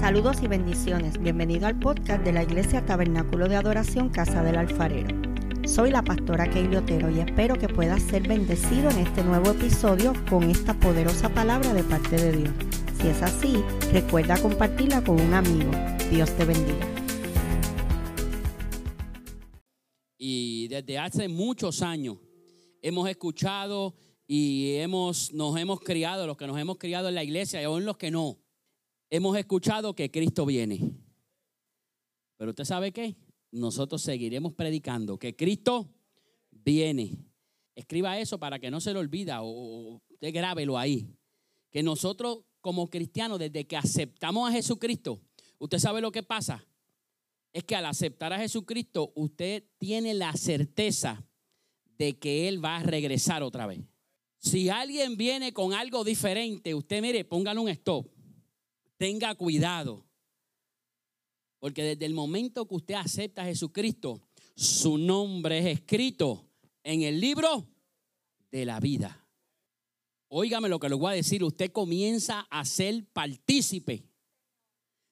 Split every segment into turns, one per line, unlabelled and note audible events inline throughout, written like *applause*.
Saludos y bendiciones. Bienvenido al podcast de la Iglesia Tabernáculo de Adoración Casa del Alfarero. Soy la pastora Keili Otero y espero que puedas ser bendecido en este nuevo episodio con esta poderosa palabra de parte de Dios. Si es así, recuerda compartirla con un amigo. Dios te bendiga.
Y desde hace muchos años hemos escuchado y hemos, nos hemos criado, los que nos hemos criado en la iglesia y aún los que no, hemos escuchado que Cristo viene. Pero usted sabe qué? Nosotros seguiremos predicando que Cristo viene. Escriba eso para que no se lo olvida o usted grábelo ahí. Que nosotros como cristianos, desde que aceptamos a Jesucristo, usted sabe lo que pasa. Es que al aceptar a Jesucristo, usted tiene la certeza de que Él va a regresar otra vez. Si alguien viene con algo diferente, usted mire, póngale un stop. Tenga cuidado. Porque desde el momento que usted acepta a Jesucristo, su nombre es escrito en el libro de la vida. Óigame lo que le voy a decir, usted comienza a ser partícipe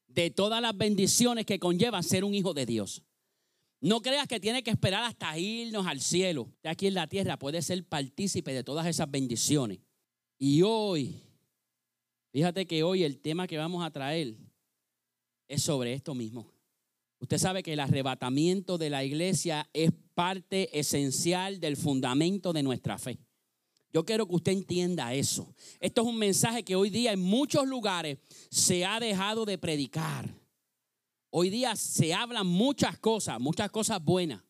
de todas las bendiciones que conlleva ser un hijo de Dios. No creas que tiene que esperar hasta irnos al cielo. Usted aquí en la tierra puede ser partícipe de todas esas bendiciones. Y hoy, fíjate que hoy el tema que vamos a traer es sobre esto mismo. Usted sabe que el arrebatamiento de la iglesia es parte esencial del fundamento de nuestra fe. Yo quiero que usted entienda eso. Esto es un mensaje que hoy día en muchos lugares se ha dejado de predicar. Hoy día se hablan muchas cosas, muchas cosas buenas,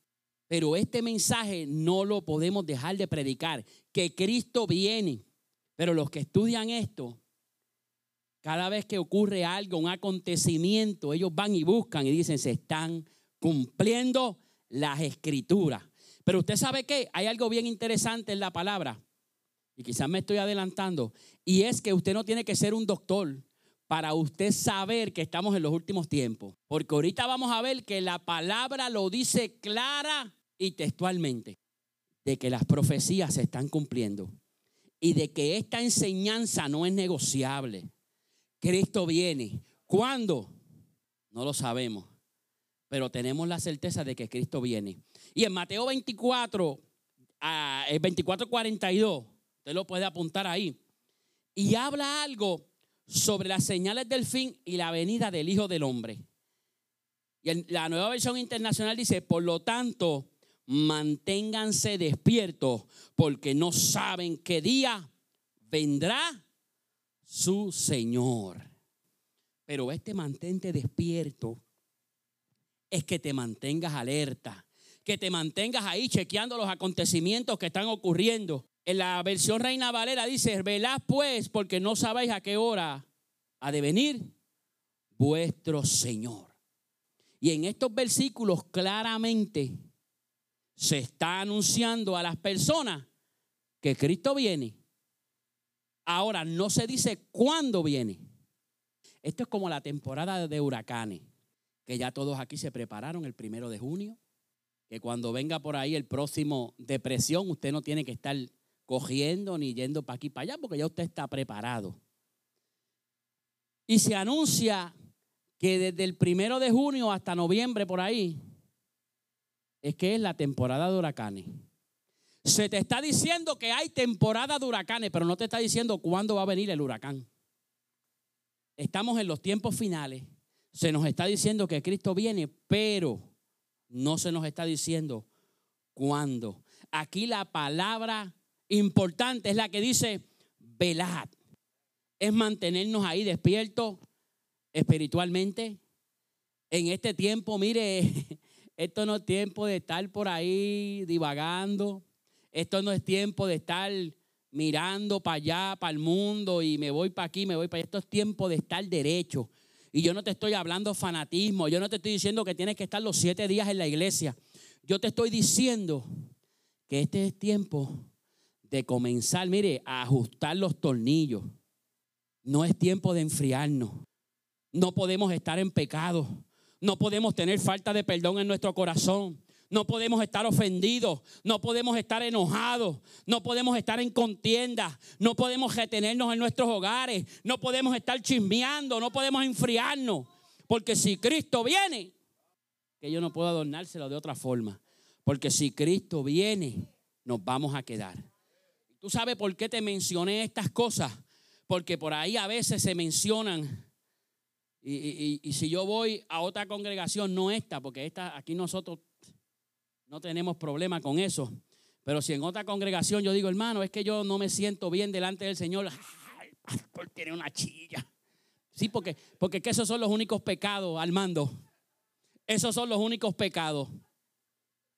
pero este mensaje no lo podemos dejar de predicar, que Cristo viene. Pero los que estudian esto, cada vez que ocurre algo, un acontecimiento, ellos van y buscan y dicen, se están cumpliendo las escrituras. Pero usted sabe que hay algo bien interesante en la palabra y quizás me estoy adelantando, y es que usted no tiene que ser un doctor para usted saber que estamos en los últimos tiempos. Porque ahorita vamos a ver que la palabra lo dice clara y textualmente, de que las profecías se están cumpliendo y de que esta enseñanza no es negociable. Cristo viene. ¿Cuándo? No lo sabemos, pero tenemos la certeza de que Cristo viene. Y en Mateo 24, ah, el 24, 42, Usted lo puede apuntar ahí. Y habla algo sobre las señales del fin y la venida del Hijo del Hombre. Y en la nueva versión internacional dice, por lo tanto, manténganse despiertos porque no saben qué día vendrá su Señor. Pero este mantente despierto es que te mantengas alerta, que te mantengas ahí chequeando los acontecimientos que están ocurriendo, en la versión Reina Valera dice, velad pues porque no sabéis a qué hora ha de venir vuestro Señor. Y en estos versículos claramente se está anunciando a las personas que Cristo viene. Ahora no se dice cuándo viene. Esto es como la temporada de huracanes, que ya todos aquí se prepararon el primero de junio, que cuando venga por ahí el próximo depresión, usted no tiene que estar cogiendo ni yendo para aquí para allá, porque ya usted está preparado. Y se anuncia que desde el primero de junio hasta noviembre por ahí es que es la temporada de huracanes. Se te está diciendo que hay temporada de huracanes, pero no te está diciendo cuándo va a venir el huracán. Estamos en los tiempos finales. Se nos está diciendo que Cristo viene, pero no se nos está diciendo cuándo. Aquí la palabra importante es la que dice velad. Es mantenernos ahí despiertos espiritualmente. En este tiempo, mire, *laughs* esto no es tiempo de estar por ahí divagando. Esto no es tiempo de estar mirando para allá, para el mundo y me voy para aquí, me voy para allá. Esto es tiempo de estar derecho. Y yo no te estoy hablando fanatismo, yo no te estoy diciendo que tienes que estar los siete días en la iglesia. Yo te estoy diciendo que este es tiempo de comenzar, mire, a ajustar los tornillos. No es tiempo de enfriarnos. No podemos estar en pecado. No podemos tener falta de perdón en nuestro corazón. No podemos estar ofendidos, no podemos estar enojados, no podemos estar en contienda, no podemos retenernos en nuestros hogares, no podemos estar chismeando, no podemos enfriarnos. Porque si Cristo viene, que yo no puedo adornárselo de otra forma. Porque si Cristo viene, nos vamos a quedar. ¿Tú sabes por qué te mencioné estas cosas? Porque por ahí a veces se mencionan. Y, y si yo voy a otra congregación, no esta, porque esta, aquí nosotros no tenemos problema con eso. Pero si en otra congregación yo digo, hermano, es que yo no me siento bien delante del Señor, pastor tiene una chilla. Sí, porque, porque que esos son los únicos pecados, Armando. Esos son los únicos pecados.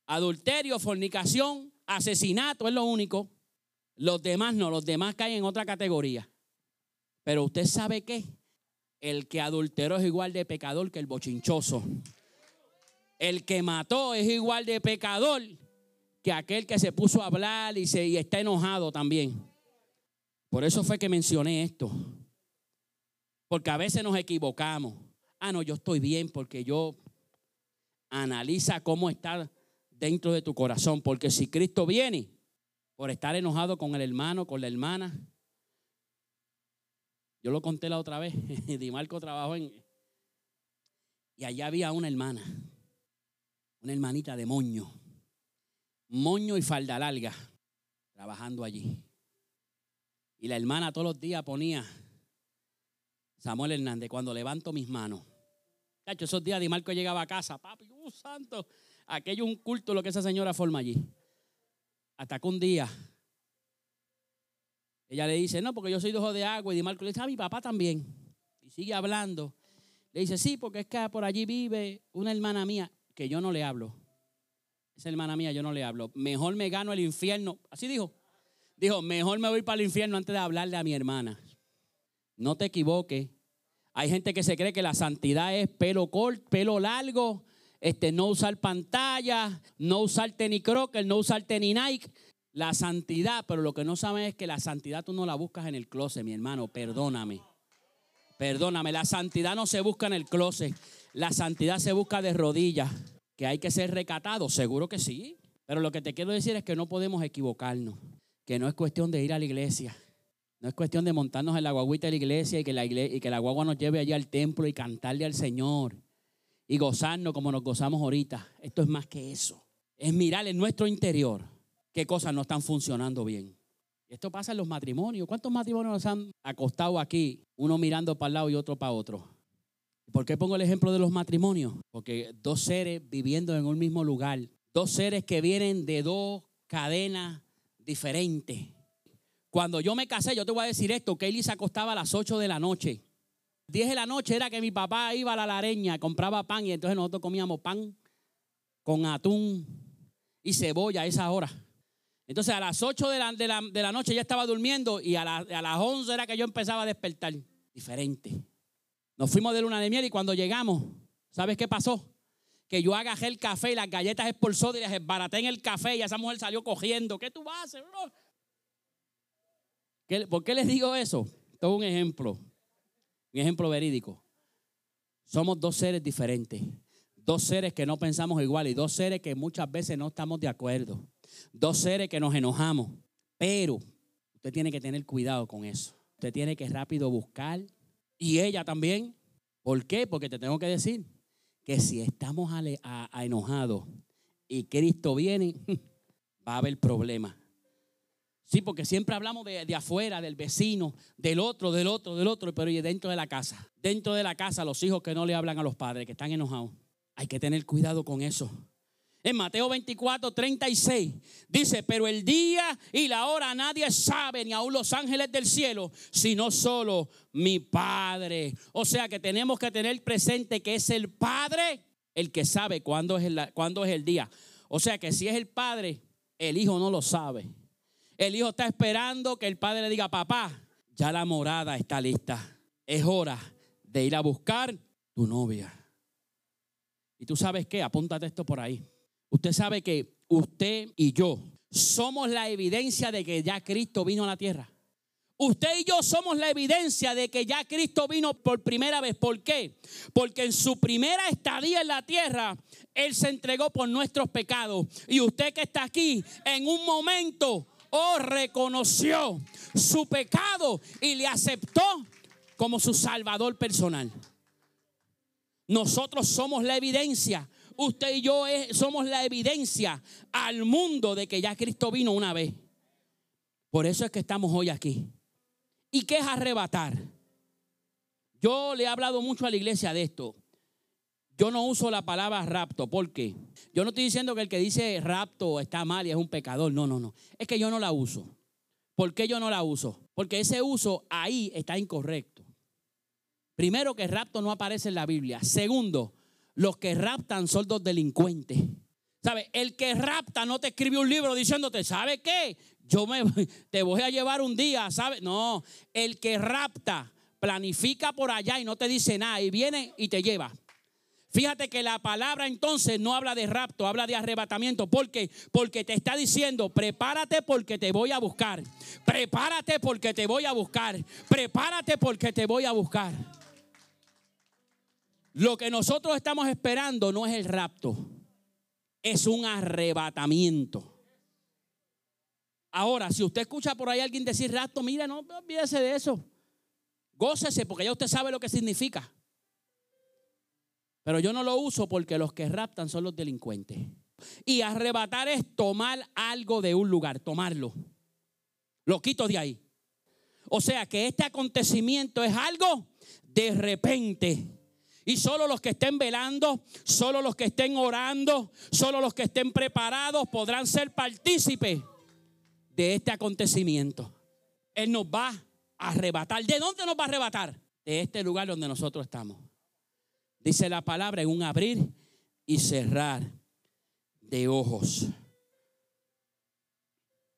Adulterio, fornicación, asesinato es lo único. Los demás no, los demás caen en otra categoría. Pero usted sabe qué? El que adulteró es igual de pecador que el bochinchoso. El que mató es igual de pecador que aquel que se puso a hablar y, se, está enojado también. Por eso fue que mencioné esto. Porque a veces nos equivocamos. Ah, no, yo estoy bien porque yo analiza cómo está dentro de tu corazón. Porque si Cristo viene por estar enojado con el hermano, con la hermana, yo lo conté la otra vez. *laughs* Di Marco trabajó en. Y allá había una hermana una hermanita de moño, moño y falda larga, trabajando allí. Y la hermana todos los días ponía Samuel Hernández, cuando levanto mis manos. Cacho, esos días Di Marco llegaba a casa, papi, uh, santo, aquello un culto lo que esa señora forma allí. Hasta que un día ella le dice, no, porque yo soy hijo de agua. Y Di Marco le dice, a mi papá también. Y sigue hablando. Le dice, sí, porque es que por allí vive una hermana mía que yo no le hablo. Esa hermana mía, yo no le hablo. Mejor me gano el infierno. Así dijo. Dijo, mejor me voy para el infierno antes de hablarle a mi hermana. No te equivoques. Hay gente que se cree que la santidad es pelo corto, pelo largo, este, no usar pantalla, no usar tenis crocker, no usar tenis Nike. La santidad, pero lo que no sabes es que la santidad tú no la buscas en el closet, mi hermano, perdóname. Perdóname, la santidad no se busca en el closet. La santidad se busca de rodillas. ¿Que hay que ser recatado? Seguro que sí. Pero lo que te quiero decir es que no podemos equivocarnos. Que no es cuestión de ir a la iglesia. No es cuestión de montarnos en la guaguita de la iglesia y que la, iglesia, y que la guagua nos lleve allí al templo y cantarle al Señor. Y gozarnos como nos gozamos ahorita. Esto es más que eso. Es mirar en nuestro interior qué cosas no están funcionando bien. Esto pasa en los matrimonios. ¿Cuántos matrimonios nos han acostado aquí? Uno mirando para el lado y otro para otro. ¿Por qué pongo el ejemplo de los matrimonios? Porque dos seres viviendo en un mismo lugar, dos seres que vienen de dos cadenas diferentes. Cuando yo me casé, yo te voy a decir esto, que se acostaba a las 8 de la noche. 10 de la noche era que mi papá iba a la lareña, compraba pan y entonces nosotros comíamos pan con atún y cebolla a esa hora. Entonces a las 8 de la, de la, noche ya estaba durmiendo y a, a las 11 era que yo empezaba a despertar. Diferente. Nos fuimos de luna de miel y cuando llegamos, ¿sabes qué pasó? Que yo agarré el café y las galletas expulsó y las baraté en el café y esa mujer salió cogiendo. ¿Qué tú vas a hacer? ¿Por qué les digo eso? Esto es un ejemplo, un ejemplo verídico. Somos dos seres diferentes, dos seres que no pensamos igual y dos seres que muchas veces no estamos de acuerdo, dos seres que nos enojamos. Pero usted tiene que tener cuidado con eso. Usted tiene que rápido buscar y ella también. ¿Por qué? Porque te tengo que decir que si estamos a, enojados y Cristo viene, *laughs* va a haber problemas. Sí, porque siempre hablamos de, de, afuera, del vecino, del otro, del otro, del otro, pero dentro de la casa. Dentro de la casa, los hijos que no le hablan a los padres, que están enojados. Hay que tener cuidado con eso. En Mateo 24, 36 dice, pero el día y la hora nadie sabe, ni aun los ángeles del cielo, sino solo mi Padre. O sea que tenemos que tener presente que es el Padre el que sabe cuándo es el, cuándo es el día. O sea que si es el Padre, el Hijo no lo sabe. El Hijo está esperando que el Padre le diga, papá, ya la morada está lista. Es hora de ir a buscar tu novia. Y tú sabes qué, apúntate esto por ahí. Usted sabe que usted y yo somos la evidencia de que ya Cristo vino a la tierra. Usted y yo somos la evidencia de que ya Cristo vino por primera vez. ¿Por qué? Porque en su primera estadía en la tierra, Él se entregó por nuestros pecados. Y usted que está aquí, en un momento, oh, reconoció su pecado y le aceptó como su salvador personal. Nosotros somos la evidencia. Usted y yo somos la evidencia al mundo de que ya Cristo vino una vez. Por eso es que estamos hoy aquí. ¿Y qué es arrebatar? Yo le he hablado mucho a la iglesia de esto. Yo no uso la palabra rapto. ¿Por qué? Yo no estoy diciendo que el que dice rapto está mal y es un pecador. No, no, no. Es que yo no la uso. ¿Por qué yo no la uso? Porque ese uso ahí está incorrecto. Primero, que rapto no aparece en la Biblia. Segundo, los que raptan son dos delincuentes. ¿Sabe? El que rapta no te escribe un libro diciéndote, ¿sabe qué? yo me, *laughs* te voy a llevar un día, ¿sabes? No, el que rapta, planifica por allá y no te dice nada y viene y te lleva. Fíjate que la palabra entonces no habla de rapto, habla de arrebatamiento. ¿Por qué? Porque te está diciendo, prepárate porque te voy a buscar. Prepárate porque te voy a buscar. Prepárate porque te voy a buscar. Lo que nosotros estamos esperando no es el rapto, es un arrebatamiento. Ahora, si usted escucha por ahí a alguien decir rapto, mire, no olvídese de eso. Gócese porque ya usted sabe lo que significa. Pero yo no lo uso porque los que raptan son los delincuentes. Y arrebatar es tomar algo de un lugar, tomarlo. Lo quito de ahí. O sea que este acontecimiento es algo de repente. Y solo los que estén velando, solo los que estén orando, solo los que estén preparados podrán ser partícipes de este acontecimiento. Él nos va a arrebatar. ¿De dónde nos va a arrebatar? De este lugar donde nosotros estamos. Dice la palabra en un abrir y cerrar de ojos.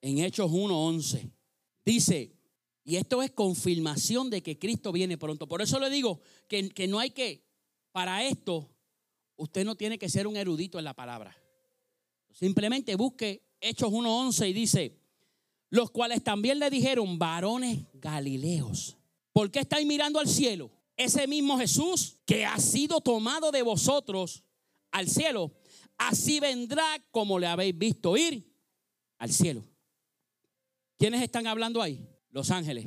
En Hechos 1.11 dice, y esto es confirmación de que Cristo viene pronto. Por eso le digo que, que no hay que, para esto, usted no tiene que ser un erudito en la palabra. Simplemente busque Hechos 1.11 y dice, los cuales también le dijeron, varones galileos, ¿por qué estáis mirando al cielo? Ese mismo Jesús que ha sido tomado de vosotros al cielo, así vendrá como le habéis visto ir al cielo. ¿Quiénes están hablando ahí? Los ángeles.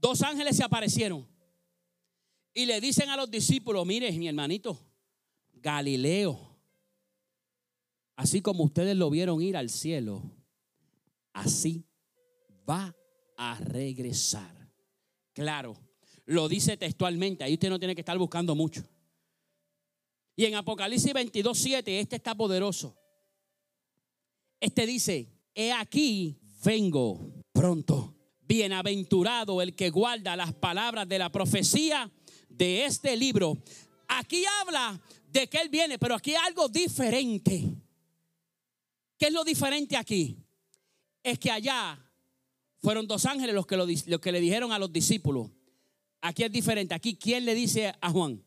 Dos ángeles se aparecieron y le dicen a los discípulos, mire mi hermanito, Galileo, así como ustedes lo vieron ir al cielo, así va a regresar. Claro, lo dice textualmente, ahí usted no tiene que estar buscando mucho. Y en Apocalipsis 22, 7, este está poderoso. Este dice, he aquí, vengo pronto. Bienaventurado el que guarda las palabras de la profecía de este libro. Aquí habla de que Él viene, pero aquí hay algo diferente. ¿Qué es lo diferente aquí? Es que allá fueron dos ángeles los que, lo, que le dijeron a los discípulos. Aquí es diferente. Aquí, ¿quién le dice a Juan?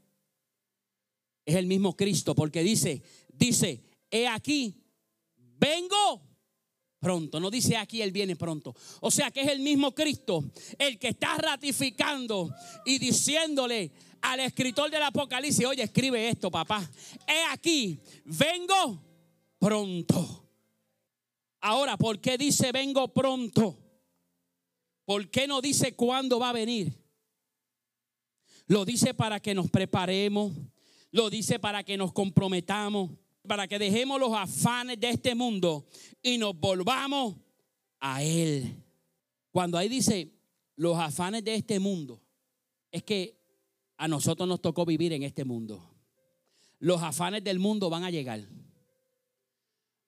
Es el mismo Cristo, porque dice, dice, he aquí, vengo pronto. No dice aquí, Él viene pronto. O sea que es el mismo Cristo el que está ratificando y diciéndole al escritor del Apocalipsis, oye, escribe esto, papá. He aquí, vengo pronto. Ahora, ¿por qué dice vengo pronto? ¿Por qué no dice cuándo va a venir? Lo dice para que nos preparemos, lo dice para que nos comprometamos, para que dejemos los afanes de este mundo y nos volvamos a Él. Cuando ahí dice los afanes de este mundo, es que a nosotros nos tocó vivir en este mundo. Los afanes del mundo van a llegar.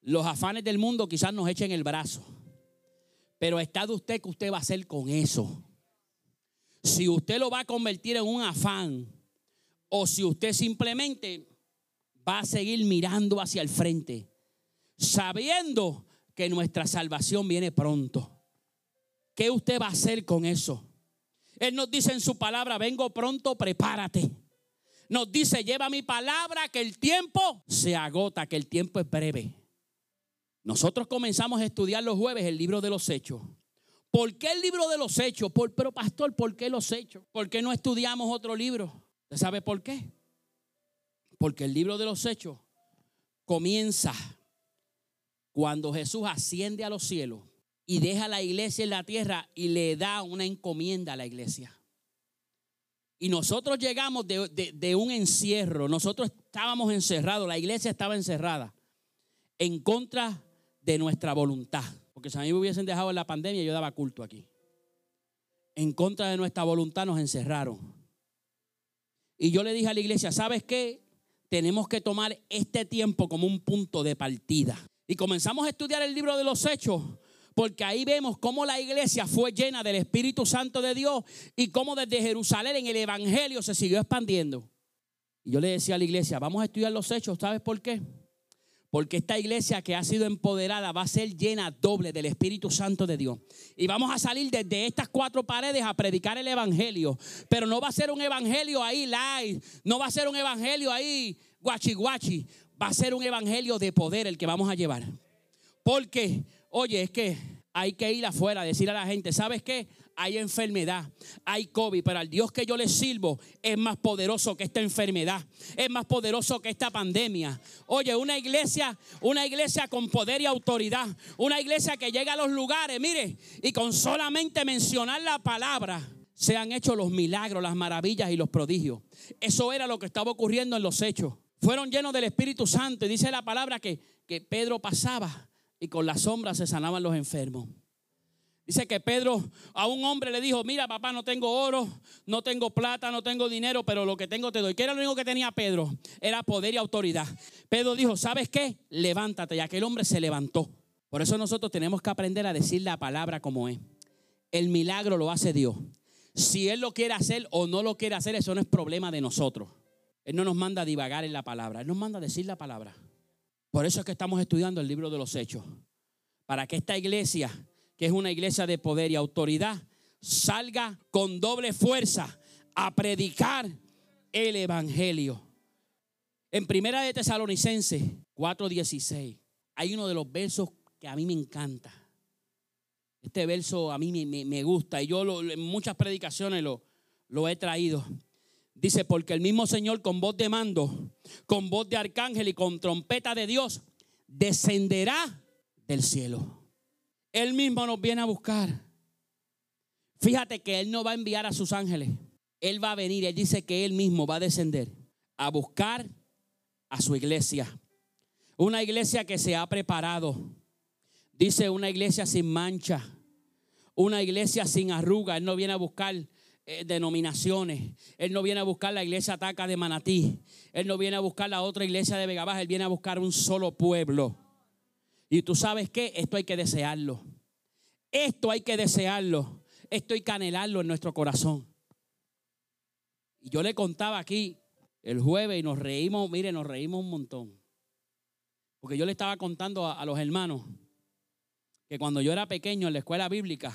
Los afanes del mundo quizás nos echen el brazo. Pero está de usted que usted va a hacer con eso. Si usted lo va a convertir en un afán o si usted simplemente va a seguir mirando hacia el frente, sabiendo que nuestra salvación viene pronto. ¿Qué usted va a hacer con eso? Él nos dice en su palabra, vengo pronto, prepárate. Nos dice, lleva mi palabra, que el tiempo se agota, que el tiempo es breve. Nosotros comenzamos a estudiar los jueves el libro de los hechos, ¿Por qué el libro de los hechos? Por, pero pastor, ¿por qué los hechos? ¿Por qué no estudiamos otro libro? ¿Usted sabe por qué? Porque el libro de los hechos comienza cuando Jesús asciende a los cielos y deja la iglesia en la tierra y le da una encomienda a la iglesia. Y nosotros llegamos de, un encierro, nosotros estábamos encerrados, la iglesia estaba encerrada en contra de nuestra voluntad. Porque si a mí me hubiesen dejado en la pandemia, yo daba culto aquí. En contra de nuestra voluntad nos encerraron. Y yo le dije a la iglesia, ¿sabes qué? Tenemos que tomar este tiempo como un punto de partida. Y comenzamos a estudiar el libro de los hechos, porque ahí vemos cómo la iglesia fue llena del Espíritu Santo de Dios y cómo desde Jerusalén en el Evangelio se siguió expandiendo. Y yo le decía a la iglesia, vamos a estudiar los hechos, ¿sabes por qué? Porque esta iglesia que ha sido empoderada va a ser llena doble del Espíritu Santo de Dios. Y vamos a salir desde estas cuatro paredes a predicar el Evangelio. Pero no va a ser un Evangelio ahí live. No va a ser un Evangelio ahí guachi guachi. Va a ser un Evangelio de poder el que vamos a llevar. Porque, oye, es que hay que ir afuera decir a la gente, ¿sabes qué? Hay enfermedad, hay COVID, pero al Dios que yo le sirvo es más poderoso que esta enfermedad, es más poderoso que esta pandemia. Oye, una iglesia, una iglesia con poder y autoridad, una iglesia que llega a los lugares, mire, y con solamente mencionar la palabra se han hecho los milagros, las maravillas y los prodigios. Eso era lo que estaba ocurriendo en los hechos. Fueron llenos del Espíritu Santo y dice la palabra que, que Pedro pasaba y con la sombra se sanaban los enfermos. Dice que Pedro a un hombre le dijo, mira papá, no tengo oro, no tengo plata, no tengo dinero, pero lo que tengo te doy. ¿Qué era lo único que tenía Pedro? Era poder y autoridad. Pedro dijo, ¿sabes qué? Levántate. Y aquel hombre se levantó. Por eso nosotros tenemos que aprender a decir la palabra como es. El milagro lo hace Dios. Si Él lo quiere hacer o no lo quiere hacer, eso no es problema de nosotros. Él no nos manda a divagar en la palabra, Él nos manda a decir la palabra. Por eso es que estamos estudiando el libro de los hechos. Para que esta iglesia que es una iglesia de poder y autoridad, salga con doble fuerza a predicar el evangelio. En Primera de Tesalonicenses 4:16 hay uno de los versos que a mí me encanta. Este verso a mí me, gusta y yo en muchas predicaciones lo, lo he traído. Dice, porque el mismo Señor con voz de mando, con voz de arcángel y con trompeta de Dios, descenderá del cielo. Él mismo nos viene a buscar. Fíjate que Él no va a enviar a sus ángeles. Él va a venir. Él dice que Él mismo va a descender a buscar a su iglesia. Una iglesia que se ha preparado. Dice una iglesia sin mancha. Una iglesia sin arruga. Él no viene a buscar eh, denominaciones. Él no viene a buscar la iglesia Ataca de Manatí. Él no viene a buscar la otra iglesia de Vega Baja. Él viene a buscar un solo pueblo. Y tú sabes qué, esto hay que desearlo. Esto hay que desearlo. Esto hay que anhelarlo en nuestro corazón. Y yo le contaba aquí el jueves y nos reímos, mire, nos reímos un montón. Porque yo le estaba contando a, a los hermanos que cuando yo era pequeño en la escuela bíblica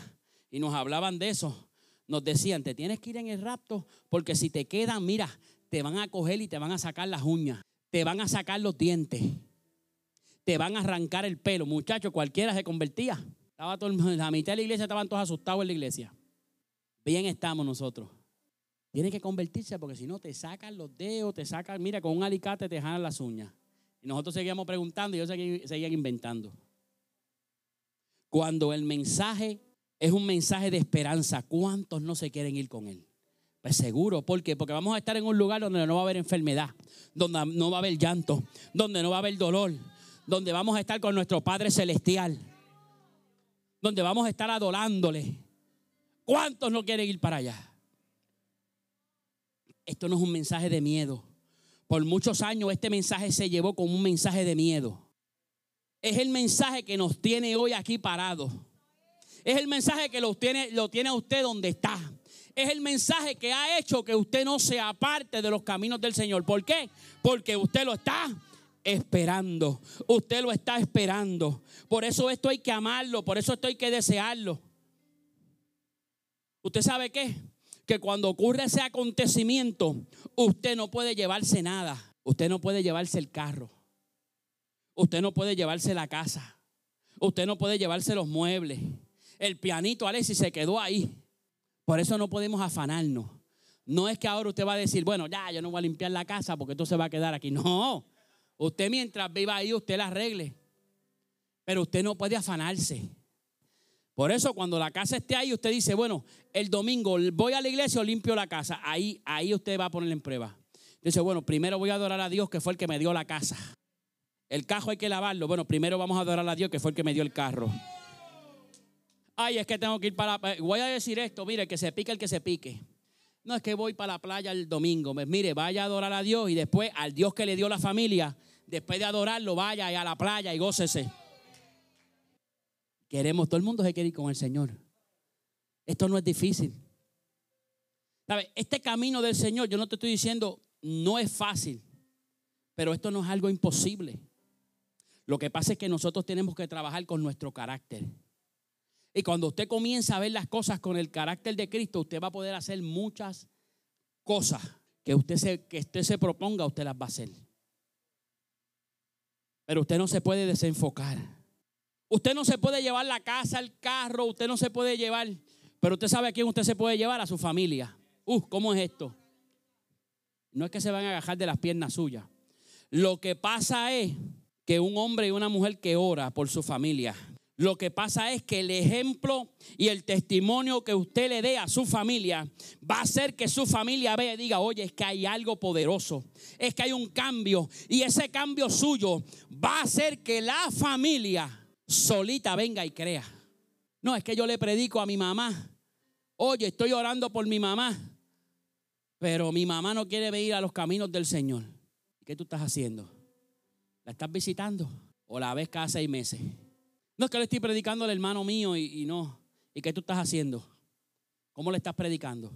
y nos hablaban de eso, nos decían, te tienes que ir en el rapto porque si te quedan, mira, te van a coger y te van a sacar las uñas, te van a sacar los dientes te van a arrancar el pelo. Muchachos, cualquiera se convertía. Estaba todo, la mitad de la iglesia estaban todos asustados en la iglesia. Bien estamos nosotros. Tienen que convertirse porque si no te sacan los dedos, te sacan, mira, con un alicate te jalan las uñas. Y nosotros seguíamos preguntando y ellos seguían inventando. Cuando el mensaje es un mensaje de esperanza, ¿cuántos no se quieren ir con él? Pues seguro, ¿por qué? Porque vamos a estar en un lugar donde no va a haber enfermedad, donde no va a haber llanto, donde no va a haber dolor, donde vamos a estar con nuestro Padre Celestial, donde vamos a estar adorándole. ¿Cuántos no quieren ir para allá? Esto no es un mensaje de miedo. Por muchos años este mensaje se llevó como un mensaje de miedo. Es el mensaje que nos tiene hoy aquí parados. Es el mensaje que lo tiene, lo tiene a usted donde está. Es el mensaje que ha hecho que usted no sea parte de los caminos del Señor. ¿Por qué? Porque usted lo está esperando. Usted lo está esperando. Por eso esto hay que amarlo, por eso esto hay que desearlo. ¿Usted sabe qué? Que cuando ocurre ese acontecimiento, usted no puede llevarse nada. Usted no puede llevarse el carro. Usted no puede llevarse la casa. Usted no puede llevarse los muebles. El pianito, Alexis, se quedó ahí. Por eso no podemos afanarnos. No es que ahora usted va a decir, bueno, ya, yo no voy a limpiar la casa porque esto se va a quedar aquí. No, usted mientras viva ahí, usted la arregle. Pero usted no puede afanarse. Por eso cuando la casa esté ahí, usted dice, bueno, el domingo voy a la iglesia o limpio la casa. Ahí, ahí usted va a poner en prueba. Dice, bueno, primero voy a adorar a Dios que fue el que me dio la casa. El cajo hay que lavarlo. Bueno, primero vamos a adorar a Dios que fue el que me dio el carro. Ay, es que tengo que ir para... Voy a decir esto, mire, que se pique el que se pique. No es que voy para la playa el domingo. Pues mire, vaya a adorar a Dios y después al Dios que le dio la familia, después de adorarlo, vaya a la playa y gócese. Queremos, todo el mundo se quiere ir con el Señor. Esto no es difícil. ¿Sabe? Este camino del Señor, yo no te estoy diciendo, no es fácil, pero esto no es algo imposible. Lo que pasa es que nosotros tenemos que trabajar con nuestro carácter. Y cuando usted comienza a ver las cosas con el carácter de Cristo, usted va a poder hacer muchas cosas que usted se, que usted se proponga, usted las va a hacer. Pero usted no se puede desenfocar. Usted no se puede llevar la casa, el carro, usted no se puede llevar. Pero usted sabe a quién usted se puede llevar, a su familia. Uh, ¿cómo es esto? No es que se van a agajar de las piernas suyas. Lo que pasa es que un hombre y una mujer que ora por su familia lo que pasa es que el ejemplo y el testimonio que usted le dé a su familia va a hacer que su familia vea y diga, oye, es que hay algo poderoso, es que hay un cambio y ese cambio suyo va a hacer que la familia solita venga y crea. No, es que yo le predico a mi mamá, oye, estoy orando por mi mamá, pero mi mamá no quiere venir a los caminos del Señor. ¿Qué tú estás haciendo? ¿La estás visitando o la ves cada seis meses? No es que le estoy predicando al hermano mío y, no. ¿Y qué tú estás haciendo? ¿Cómo le estás predicando?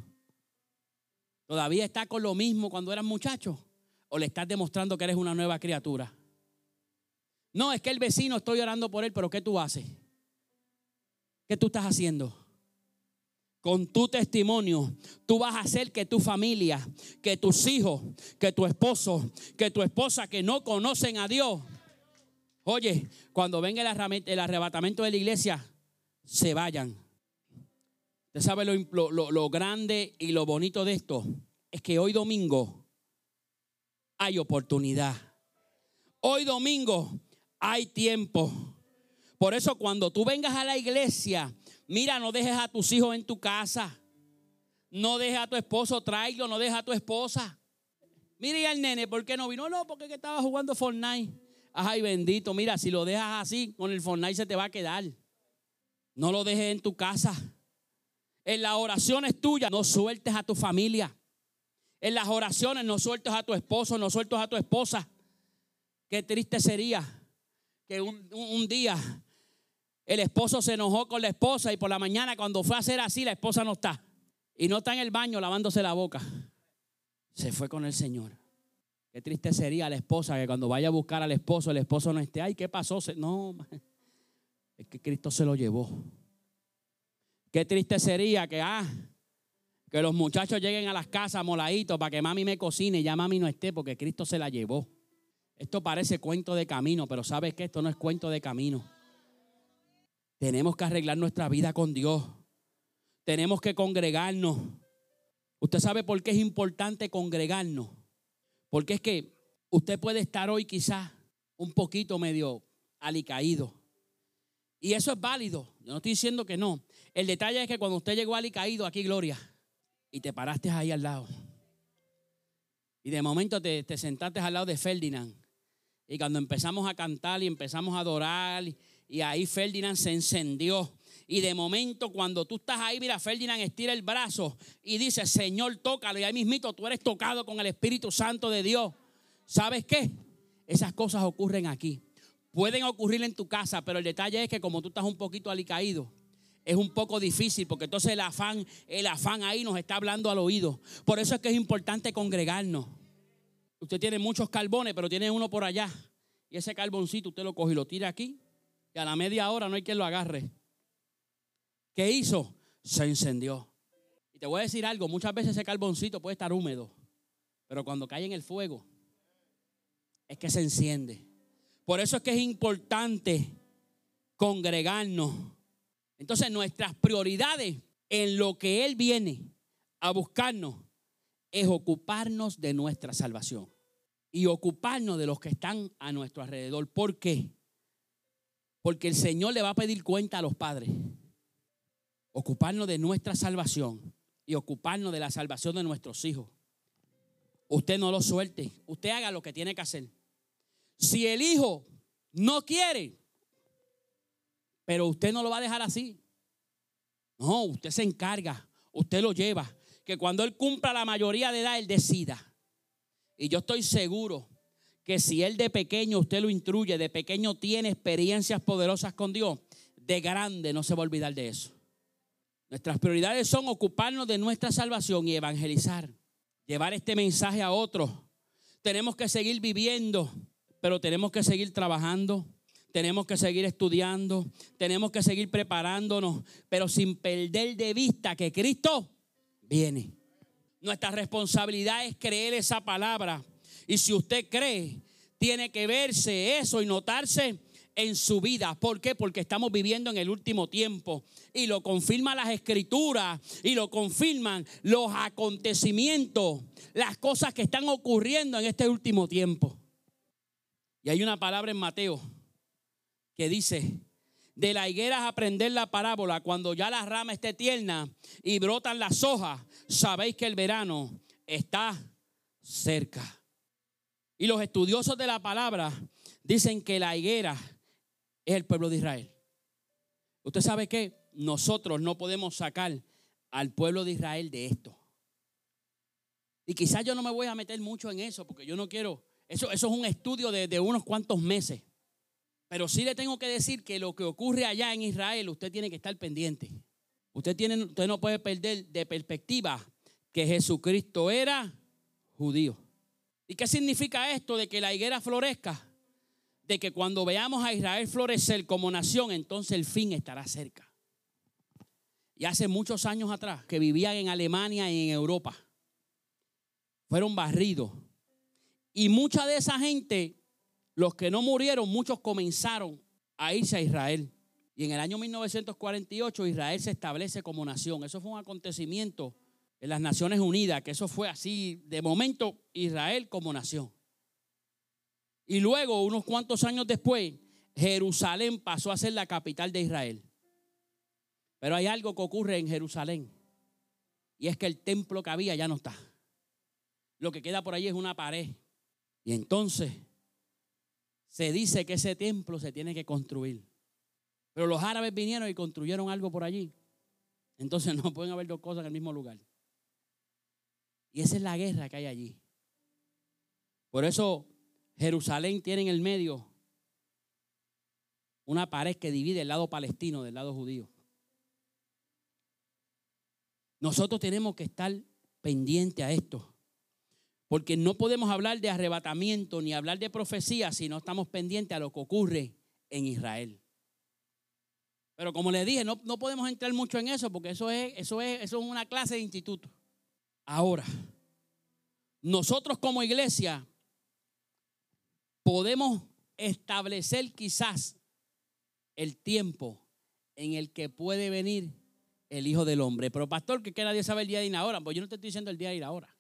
¿Todavía está con lo mismo cuando eras muchacho? ¿O le estás demostrando que eres una nueva criatura? No, es que el vecino estoy orando por él, pero ¿qué tú haces? ¿Qué tú estás haciendo? Con tu testimonio, tú vas a hacer que tu familia, que tus hijos, que tu esposo, que tu esposa que no conocen a Dios, Oye, cuando venga el arrebatamiento de la iglesia, se vayan. Usted sabe lo, grande y lo bonito de esto. Es que hoy domingo hay oportunidad. Hoy domingo hay tiempo. Por eso cuando tú vengas a la iglesia, mira, no dejes a tus hijos en tu casa. No dejes a tu esposo, traigo, no dejes a tu esposa. Mire al nene, ¿por qué no vino? No, porque estaba jugando Fortnite. Ay, bendito, mira, si lo dejas así, con el Fortnite se te va a quedar. No lo dejes en tu casa. En las oraciones tuyas, no sueltes a tu familia. En las oraciones, no sueltes a tu esposo, no sueltes a tu esposa. Qué triste sería que un, un día el esposo se enojó con la esposa y por la mañana cuando fue a hacer así, la esposa no está. Y no está en el baño lavándose la boca. Se fue con el Señor. Qué triste sería la esposa que cuando vaya a buscar al esposo, el esposo no esté. Ay, ¿qué pasó? No, es que Cristo se lo llevó. Qué triste sería que, ah, que los muchachos lleguen a las casas moladitos para que mami me cocine y ya mami no esté porque Cristo se la llevó. Esto parece cuento de camino, pero sabes que esto no es cuento de camino. Tenemos que arreglar nuestra vida con Dios. Tenemos que congregarnos. ¿Usted sabe por qué es importante congregarnos? Porque es que usted puede estar hoy quizás un poquito medio alicaído. Y eso es válido. Yo no estoy diciendo que no. El detalle es que cuando usted llegó alicaído, aquí Gloria, y te paraste ahí al lado. Y de momento te, te sentaste al lado de Ferdinand. Y cuando empezamos a cantar y empezamos a adorar, y ahí Ferdinand se encendió. Y de momento, cuando tú estás ahí, mira, Ferdinand estira el brazo y dice, Señor, tócalo. Y ahí mismito tú eres tocado con el Espíritu Santo de Dios. ¿Sabes qué? Esas cosas ocurren aquí. Pueden ocurrir en tu casa, pero el detalle es que como tú estás un poquito alicaído, es un poco difícil porque entonces el afán, el afán ahí nos está hablando al oído. Por eso es que es importante congregarnos. Usted tiene muchos carbones, pero tiene uno por allá. Y ese carboncito usted lo coge y lo tira aquí. Y a la media hora no hay quien lo agarre. ¿Qué hizo? Se encendió. Y te voy a decir algo, muchas veces ese carboncito puede estar húmedo, pero cuando cae en el fuego, es que se enciende. Por eso es que es importante congregarnos. Entonces nuestras prioridades en lo que Él viene a buscarnos es ocuparnos de nuestra salvación y ocuparnos de los que están a nuestro alrededor. ¿Por qué? Porque el Señor le va a pedir cuenta a los padres. Ocuparnos de nuestra salvación y ocuparnos de la salvación de nuestros hijos. Usted no lo suelte, usted haga lo que tiene que hacer. Si el hijo no quiere, pero usted no lo va a dejar así. No, usted se encarga, usted lo lleva, que cuando él cumpla la mayoría de edad, él decida. Y yo estoy seguro que si él de pequeño usted lo instruye, de pequeño tiene experiencias poderosas con Dios, de grande no se va a olvidar de eso. Nuestras prioridades son ocuparnos de nuestra salvación y evangelizar, llevar este mensaje a otros. Tenemos que seguir viviendo, pero tenemos que seguir trabajando tenemos que seguir estudiando, tenemos que seguir preparándonos, pero sin perder de vista que Cristo viene. Nuestra responsabilidad es creer esa palabra. Y si usted cree, tiene que verse eso y notarse en su vida. ¿Por qué? Porque estamos viviendo en el último tiempo. Y lo confirman las escrituras y lo confirman los acontecimientos, las cosas que están ocurriendo en este último tiempo. Y hay una palabra en Mateo que dice, de la higuera aprender la parábola, cuando ya la rama esté tierna y brotan las hojas, sabéis que el verano está cerca. Y los estudiosos de la palabra dicen que la higuera es el pueblo de Israel. Usted sabe que nosotros no podemos sacar al pueblo de Israel de esto. Y quizás yo no me voy a meter mucho en eso, porque yo no quiero, eso, eso es un estudio de, unos cuantos meses. Pero sí le tengo que decir que lo que ocurre allá en Israel, usted tiene que estar pendiente. Usted, tiene, usted no puede perder de perspectiva que Jesucristo era judío. ¿Y qué significa esto de que la higuera florezca? De que cuando veamos a Israel florecer como nación, entonces el fin estará cerca. Y hace muchos años atrás, que vivían en Alemania y en Europa, fueron barridos. Y mucha de esa gente los que no murieron, muchos comenzaron a irse a Israel. Y en el año 1948 Israel se establece como nación. Eso fue un acontecimiento en las Naciones Unidas, que eso fue así, de momento, Israel como nación. Y luego, unos cuantos años después, Jerusalén pasó a ser la capital de Israel. Pero hay algo que ocurre en Jerusalén. Y es que el templo que había ya no está. Lo que queda por ahí es una pared. Y entonces se dice que ese templo se tiene que construir. Pero los árabes vinieron y construyeron algo por allí. Entonces *laughs* no pueden haber dos cosas en el mismo lugar. Y esa es la guerra que hay allí. Por eso Jerusalén tiene en el medio una pared que divide el lado palestino del lado judío. Nosotros tenemos que estar pendientes a esto. Porque no podemos hablar de arrebatamiento ni hablar de profecía si no estamos pendientes a lo que ocurre en Israel. Pero como les dije, no, podemos entrar mucho en eso porque eso es, eso, es, eso es una clase de instituto. Ahora, nosotros como iglesia podemos establecer quizás el tiempo en el que puede venir el Hijo del Hombre. Pero pastor, que, que nadie sabe el día de ir ahora. Pues yo no te estoy diciendo el día de ir ahora.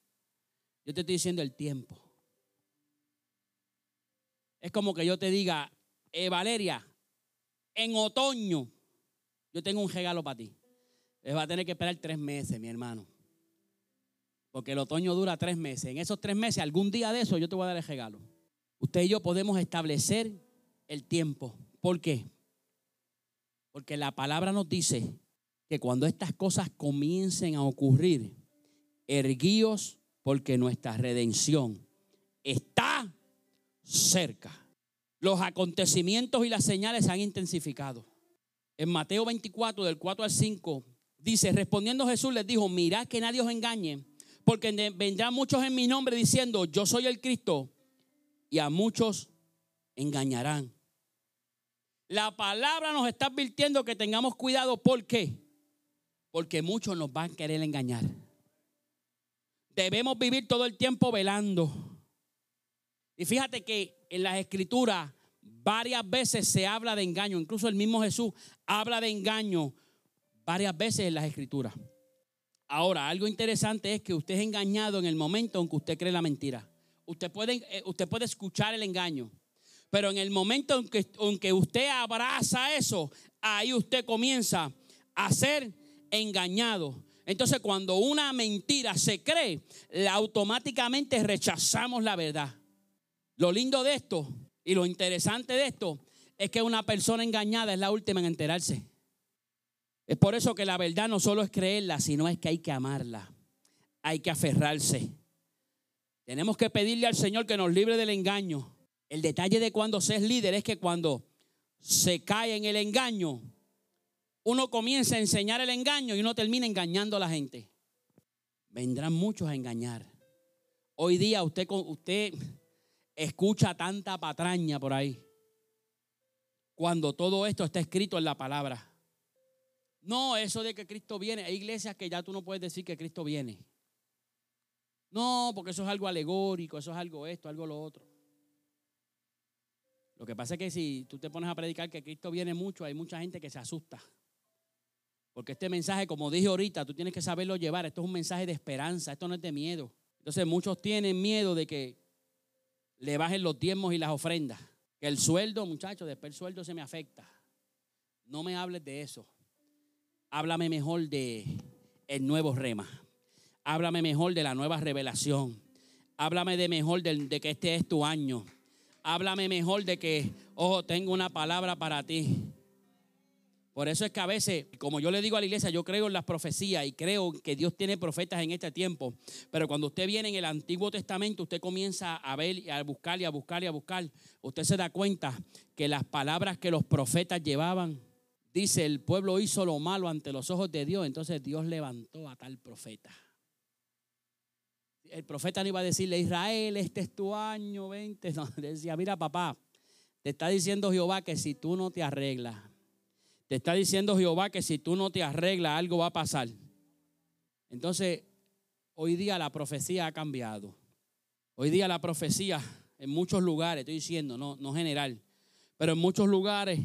Yo te estoy diciendo el tiempo. Es como que yo te diga, eh, Valeria, en otoño yo tengo un regalo para ti. Eh, va a tener que esperar tres meses, mi hermano. Porque el otoño dura tres meses. En esos tres meses, algún día de eso, yo te voy a dar el regalo. Usted y yo podemos establecer el tiempo. ¿Por qué? Porque la palabra nos dice que cuando estas cosas comiencen a ocurrir, erguíos porque nuestra redención está cerca. Los acontecimientos y las señales se han intensificado. En Mateo 24, del 4 al 5, dice, respondiendo Jesús les dijo, mirad que nadie os engañe, porque vendrán muchos en mi nombre diciendo, yo soy el Cristo, y a muchos engañarán. La palabra nos está advirtiendo que tengamos cuidado. ¿Por qué? Porque muchos nos van a querer engañar debemos vivir todo el tiempo velando. Y fíjate que en las escrituras varias veces se habla de engaño, incluso el mismo Jesús habla de engaño varias veces en las escrituras. Ahora, algo interesante es que usted es engañado en el momento en que usted cree la mentira. Usted puede, eh, usted puede escuchar el engaño, pero en el momento en que, en que usted abraza eso, ahí usted comienza a ser engañado. Entonces, cuando una mentira se cree, automáticamente rechazamos la verdad. Lo lindo de esto y lo interesante de esto es que una persona engañada es la última en enterarse. Es por eso que la verdad no solo es creerla, sino es que hay que amarla. Hay que aferrarse. Tenemos que pedirle al Señor que nos libre del engaño. El detalle de cuando se es líder es que cuando se cae en el engaño, uno comienza a enseñar el engaño y uno termina engañando a la gente. Vendrán muchos a engañar. Hoy día usted, usted escucha tanta patraña por ahí. Cuando todo esto está escrito en la palabra. No, eso de que Cristo viene. Hay iglesias que ya tú no puedes decir que Cristo viene. No, porque eso es algo alegórico, eso es algo esto, algo lo otro. Lo que pasa es que si tú te pones a predicar que Cristo viene mucho, hay mucha gente que se asusta. Porque este mensaje, como dije ahorita, tú tienes que saberlo llevar. Esto es un mensaje de esperanza, esto no es de miedo. Entonces muchos tienen miedo de que le bajen los diezmos y las ofrendas. Que el sueldo, muchachos, después el sueldo se me afecta. No me hables de eso háblame mejor de el nuevo rema. Háblame mejor de la nueva revelación. Háblame de mejor de, que este es tu año. Háblame mejor de que, ojo, tengo una palabra para ti. Por eso es que a veces, como yo le digo a la iglesia, yo creo en las profecías y creo que Dios tiene profetas en este tiempo. Pero cuando usted viene en el Antiguo Testamento, usted comienza a ver y a buscar y a buscar y a buscar. Usted se da cuenta que las palabras que los profetas llevaban dice, el pueblo hizo lo malo ante los ojos de Dios, entonces Dios levantó a tal profeta. El profeta no iba a decirle, Israel, este es tu año 20. *laughs* No, decía, mira papá, te está diciendo Jehová que si tú no te arreglas, te está diciendo Jehová que si tú no te arreglas, algo va a pasar. Entonces, hoy día la profecía ha cambiado. Hoy día la profecía en muchos lugares, estoy diciendo, no, no general, pero en muchos lugares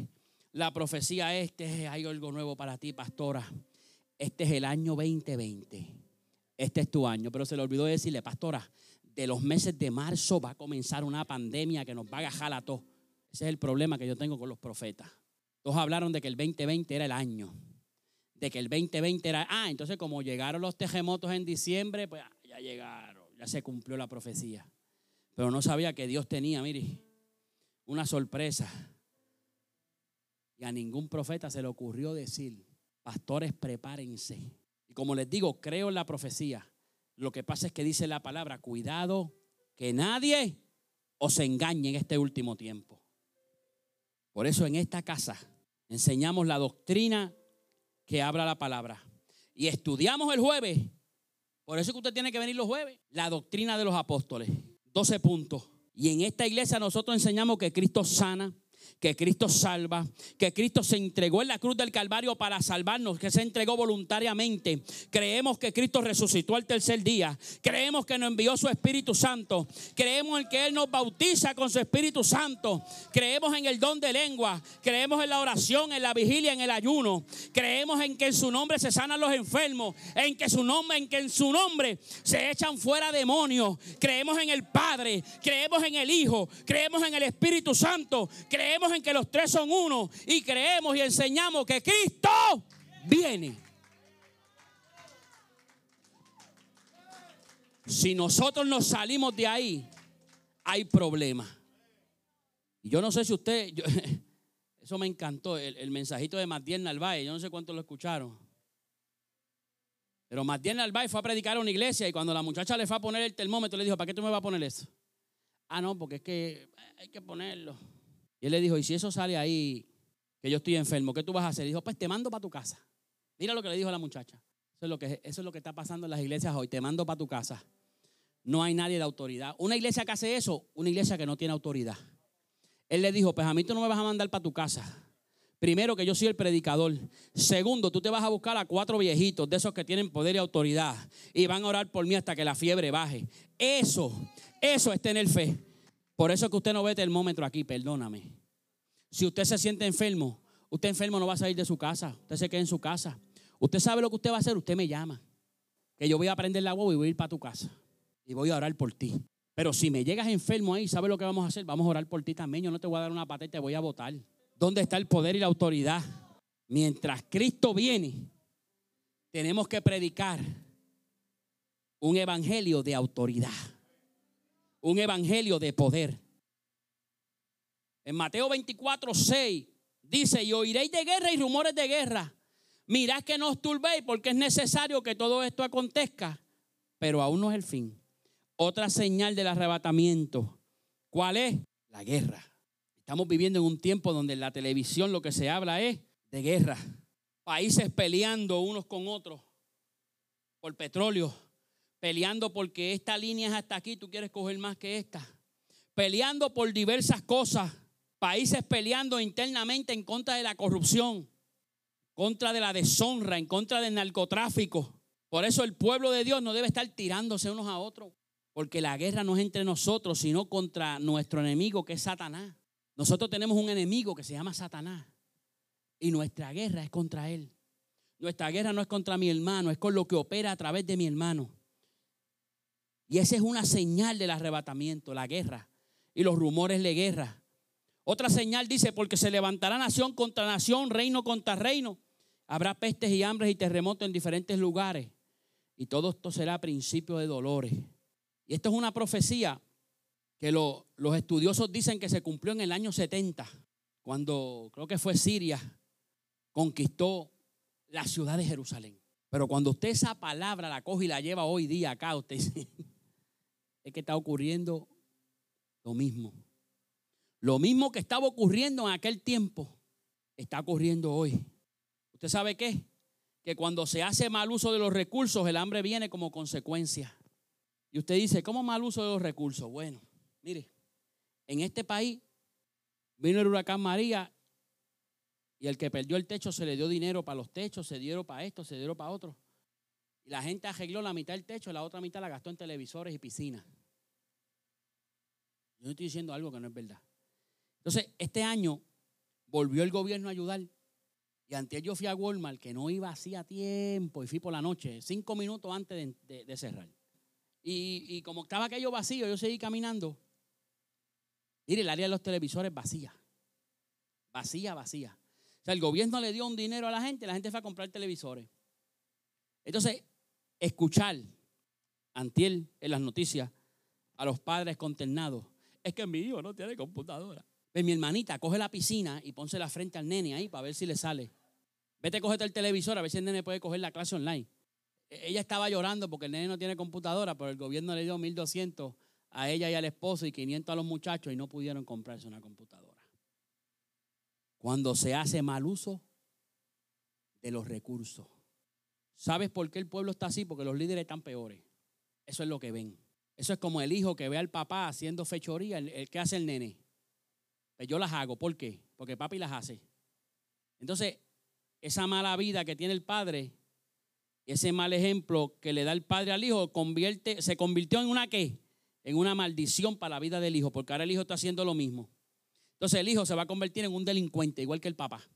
la profecía, este hay algo nuevo para ti, pastora. Este es el año 2020. Este es tu año. Pero se le olvidó decirle, pastora, de los meses de marzo va a comenzar una pandemia que nos va a agajar a todos. Ese es el problema que yo tengo con los profetas. Todos hablaron de que el 2020 era el año. De que el 2020 era... Ah, entonces como llegaron los terremotos en diciembre, pues ya llegaron, ya se cumplió la profecía. Pero no sabía que Dios tenía, mire, una sorpresa y a ningún profeta se le ocurrió decir, pastores, prepárense. Y como les digo, creo en la profecía. Lo que pasa es que dice la palabra, cuidado que nadie os engañe en este último tiempo. Por eso en esta casa enseñamos la doctrina que habla la palabra. Y estudiamos el jueves. Por eso que usted tiene que venir los jueves. La doctrina de los apóstoles. 12 puntos. Y en esta iglesia nosotros enseñamos que Cristo sana, que Cristo salva, que Cristo se entregó en la cruz del Calvario para salvarnos, que se entregó voluntariamente. Creemos que Cristo resucitó al tercer día. Creemos que nos envió su Espíritu Santo. Creemos en que Él nos bautiza con su Espíritu Santo. Creemos en el don de lengua. Creemos en la oración, en la vigilia, en el ayuno. Creemos en que en su nombre se sanan los enfermos. En que su nombre, en que en su nombre se echan fuera demonios. Creemos en el Padre. Creemos en el Hijo. Creemos en el Espíritu Santo. Creemos en que los tres son uno y creemos y enseñamos que Cristo viene. Si nosotros nos salimos de ahí, hay problema. Y yo no sé si usted, *laughs* eso me encantó, el, mensajito de Matiel Narváez, yo no sé cuántos lo escucharon. Pero Matiel Narváez fue a predicar a una iglesia y cuando la muchacha le fue a poner el termómetro, le dijo, ¿para qué tú me vas a poner eso? Ah, no, porque es que hay que ponerlo. Y él le dijo, ¿y si eso sale ahí, que yo estoy enfermo, qué tú vas a hacer? Dijo, pues te mando para tu casa. Mira lo que le dijo a la muchacha. Eso es lo que, eso es lo que está pasando en las iglesias hoy. Te mando para tu casa. No hay nadie de autoridad. Una iglesia que hace eso, una iglesia que no tiene autoridad. Él le dijo, pues a mí tú no me vas a mandar para tu casa. Primero que yo soy el predicador. Segundo, tú te vas a buscar a cuatro viejitos de esos que tienen poder y autoridad. Y van a orar por mí hasta que la fiebre baje. Eso, eso es tener fe. Por eso que usted no ve termómetro aquí, perdóname. Si usted se siente enfermo, usted enfermo no va a salir de su casa, usted se queda en su casa. Usted sabe lo que usted va a hacer, usted me llama. Que yo voy a prender la huevo y voy a ir para tu casa. Y voy a orar por ti. Pero si me llegas enfermo ahí, ¿sabe lo que vamos a hacer? Vamos a orar por ti también. Yo no te voy a dar una patata, te voy a votar. ¿Dónde está el poder y la autoridad? Mientras Cristo viene, tenemos que predicar un evangelio de autoridad. Un evangelio de poder. En Mateo 24, 6 dice, y oiréis de guerra y rumores de guerra. Mirad que no os turbéis porque es necesario que todo esto acontezca, pero aún no es el fin. Otra señal del arrebatamiento. ¿Cuál es? La guerra. Estamos viviendo en un tiempo donde en la televisión lo que se habla es de guerra. Países peleando unos con otros por petróleo, peleando porque esta línea es hasta aquí, tú quieres coger más que esta. Peleando por diversas cosas. Países peleando internamente en contra de la corrupción contra de la deshonra, en contra del narcotráfico. Por eso el pueblo de Dios no debe estar tirándose unos a otros, porque la guerra no es entre nosotros, sino contra nuestro enemigo que es Satanás. Nosotros tenemos un enemigo que se llama Satanás y nuestra guerra es contra él. Nuestra guerra no es contra mi hermano, es con lo que opera a través de mi hermano. Y esa es una señal del arrebatamiento, la guerra y los rumores de guerra. Otra señal dice, porque se levantará nación contra nación, reino contra reino. Habrá pestes y hambres y terremotos en diferentes lugares. Y todo esto será principio de dolores. Y esto es una profecía que los estudiosos dicen que se cumplió en el año 70, cuando creo que fue Siria, conquistó la ciudad de Jerusalén. Pero cuando usted esa palabra la coge y la lleva hoy día acá, usted *laughs* dice, es que está ocurriendo lo mismo. Lo mismo que estaba ocurriendo en aquel tiempo, está ocurriendo hoy. ¿Usted sabe qué? Que cuando se hace mal uso de los recursos, el hambre viene como consecuencia. Y usted dice, ¿cómo mal uso de los recursos? Bueno, mire, en este país vino el huracán María y el que perdió el techo se le dio dinero para los techos, se dieron para esto, se dieron para otro. Y la gente arregló la mitad del techo, la otra mitad la gastó en televisores y piscinas. Yo no estoy diciendo algo que no es verdad. Entonces, este año volvió el gobierno a ayudar. Y antes yo fui a Walmart, que no iba así a tiempo, y fui por la noche, cinco minutos antes de, cerrar. Y, como estaba aquello vacío, yo seguí caminando. Mire, el área de los televisores vacía. Vacía, vacía. O sea, el gobierno le dio un dinero a la gente, la gente fue a comprar televisores. Entonces, escuchar, antiel en las noticias, a los padres conternados, es que mi hijo no tiene computadora. Ven, mi hermanita, coge la piscina y ponse la frente al nene ahí para ver si le sale. Vete, cógete el televisor a ver si el nene puede coger la clase online. E, ella estaba llorando porque el nene no tiene computadora, pero el gobierno le dio 1.200 a ella y al esposo y 500 a los muchachos y no pudieron comprarse una computadora. Cuando se hace mal uso de los recursos. ¿Sabes por qué el pueblo está así? Porque los líderes están peores. Eso es lo que ven. Eso es como el hijo que ve al papá haciendo fechoría, el, que hace el nene. Pues yo las hago. ¿Por qué? Porque papi las hace. Entonces, esa mala vida que tiene el padre, ese mal ejemplo que le da el padre al hijo, convierte, se convirtió en una qué? En una maldición para la vida del hijo, porque ahora el hijo está haciendo lo mismo. Entonces el hijo se va a convertir en un delincuente, igual que el papá.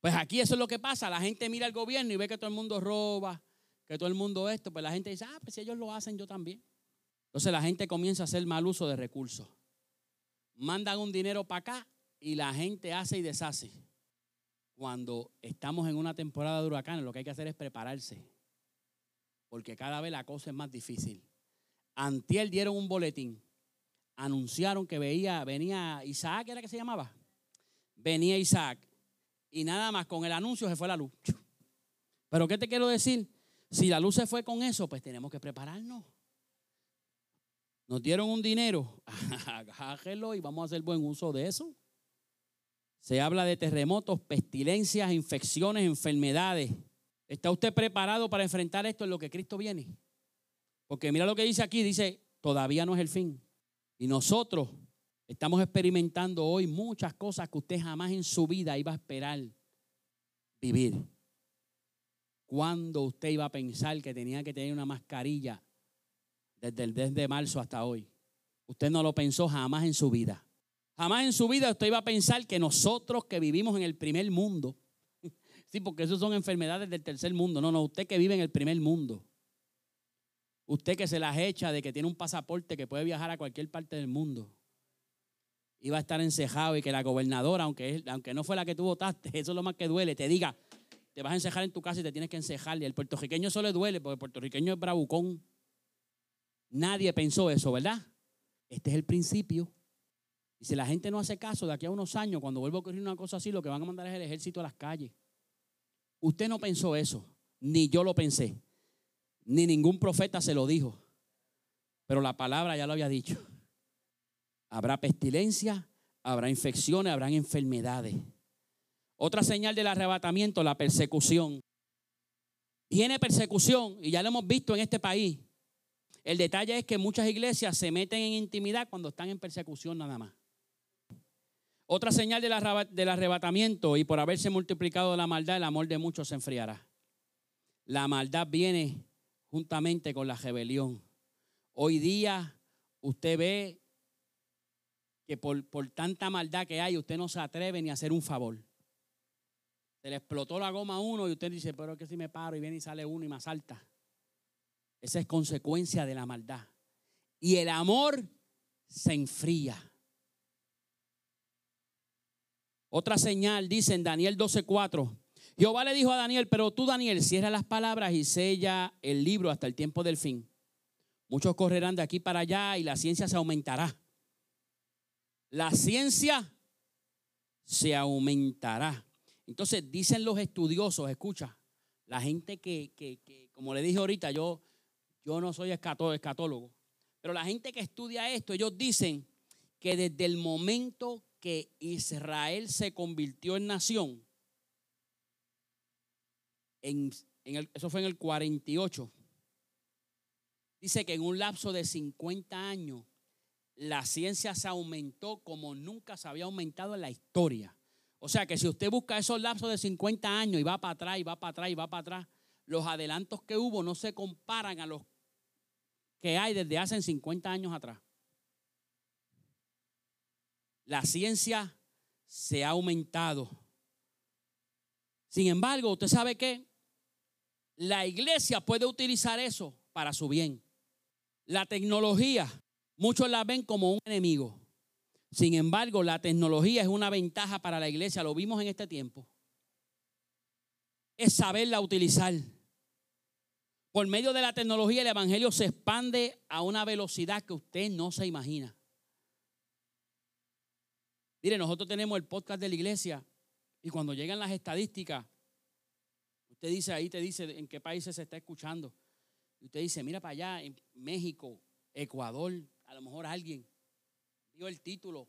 Pues aquí eso es lo que pasa. La gente mira al gobierno y ve que todo el mundo roba, que todo el mundo esto. Pues la gente dice, ah, pues si ellos lo hacen, yo también. Entonces la gente comienza a hacer mal uso de recursos mandan un dinero para acá y la gente hace y deshace. Cuando estamos en una temporada de huracanes, lo que hay que hacer es prepararse. Porque cada vez la cosa es más difícil. Antiel dieron un boletín. Anunciaron que veía, venía Isaac, ¿era que se llamaba? Venía Isaac. Y nada más, con el anuncio se fue la luz. Pero ¿qué te quiero decir? Si la luz se fue con eso, pues tenemos que prepararnos. Nos dieron un dinero, *laughs* agájelo y vamos a hacer buen uso de eso. Se habla de terremotos, pestilencias, infecciones, enfermedades. ¿Está usted preparado para enfrentar esto en lo que Cristo viene? Porque mira lo que dice aquí, dice, todavía no es el fin. Y nosotros estamos experimentando hoy muchas cosas que usted jamás en su vida iba a esperar vivir. ¿Cuándo usted iba a pensar que tenía que tener una mascarilla desde el 10 de marzo hasta hoy. Usted no lo pensó jamás en su vida. Jamás en su vida usted iba a pensar que nosotros que vivimos en el primer mundo, *laughs* Sí, porque eso son enfermedades del tercer mundo. No, no, usted que vive en el primer mundo. Usted que se las echa de que tiene un pasaporte que puede viajar a cualquier parte del mundo. Iba a estar encejado y que la gobernadora, aunque, aunque no fue la que tú votaste, *laughs* eso es lo más que duele, te diga, te vas a encejar en tu casa y te tienes que encejar. Y el puertorriqueño eso le duele porque el puertorriqueño es bravucón. Nadie pensó eso, ¿verdad? Este es el principio. Y si la gente no hace caso, de aquí a unos años, cuando vuelva a ocurrir una cosa así, lo que van a mandar es el ejército a las calles. Usted no pensó eso, ni yo lo pensé, ni ningún profeta se lo dijo. Pero la palabra ya lo había dicho. Habrá pestilencia, habrá infecciones, habrán enfermedades. Otra señal del arrebatamiento, la persecución. Tiene persecución, y ya lo hemos visto en este país. El detalle es que muchas iglesias se meten en intimidad cuando están en persecución nada más. Otra señal del arrebatamiento y por haberse multiplicado la maldad, el amor de muchos se enfriará. La maldad viene juntamente con la rebelión. Hoy día usted ve que por, por, tanta maldad que hay, usted no se atreve ni a hacer un favor. Se le explotó la goma a uno y usted dice, pero es que si me paro y viene y sale uno y más alta. Esa es consecuencia de la maldad. Y el amor se enfría. Otra señal dice en Daniel 12:4. Jehová le dijo a Daniel, pero tú Daniel, cierra las palabras y sella el libro hasta el tiempo del fin. Muchos correrán de aquí para allá y la ciencia se aumentará. La ciencia se aumentará. Entonces dicen los estudiosos, escucha, la gente que, que, como le dije ahorita, yo, yo no soy escatólogo, pero la gente que estudia esto, ellos dicen que desde el momento que Israel se convirtió en nación, en, eso fue en el 48, dice que en un lapso de 50 años la ciencia se aumentó como nunca se había aumentado en la historia. O sea que si usted busca esos lapsos de 50 años y va para atrás y va para atrás y va para atrás, los adelantos que hubo no se comparan a los que hay desde hace 50 años atrás. La ciencia se ha aumentado. Sin embargo, usted sabe que la iglesia puede utilizar eso para su bien. La tecnología, muchos la ven como un enemigo. Sin embargo, la tecnología es una ventaja para la iglesia, lo vimos en este tiempo. Es saberla utilizar. Por medio de la tecnología el Evangelio se expande a una velocidad que usted no se imagina. Mire, nosotros tenemos el podcast de la iglesia y cuando llegan las estadísticas, usted dice ahí, te dice en qué países se está escuchando. Y usted dice, mira para allá, en México, Ecuador, a lo mejor alguien dio el título.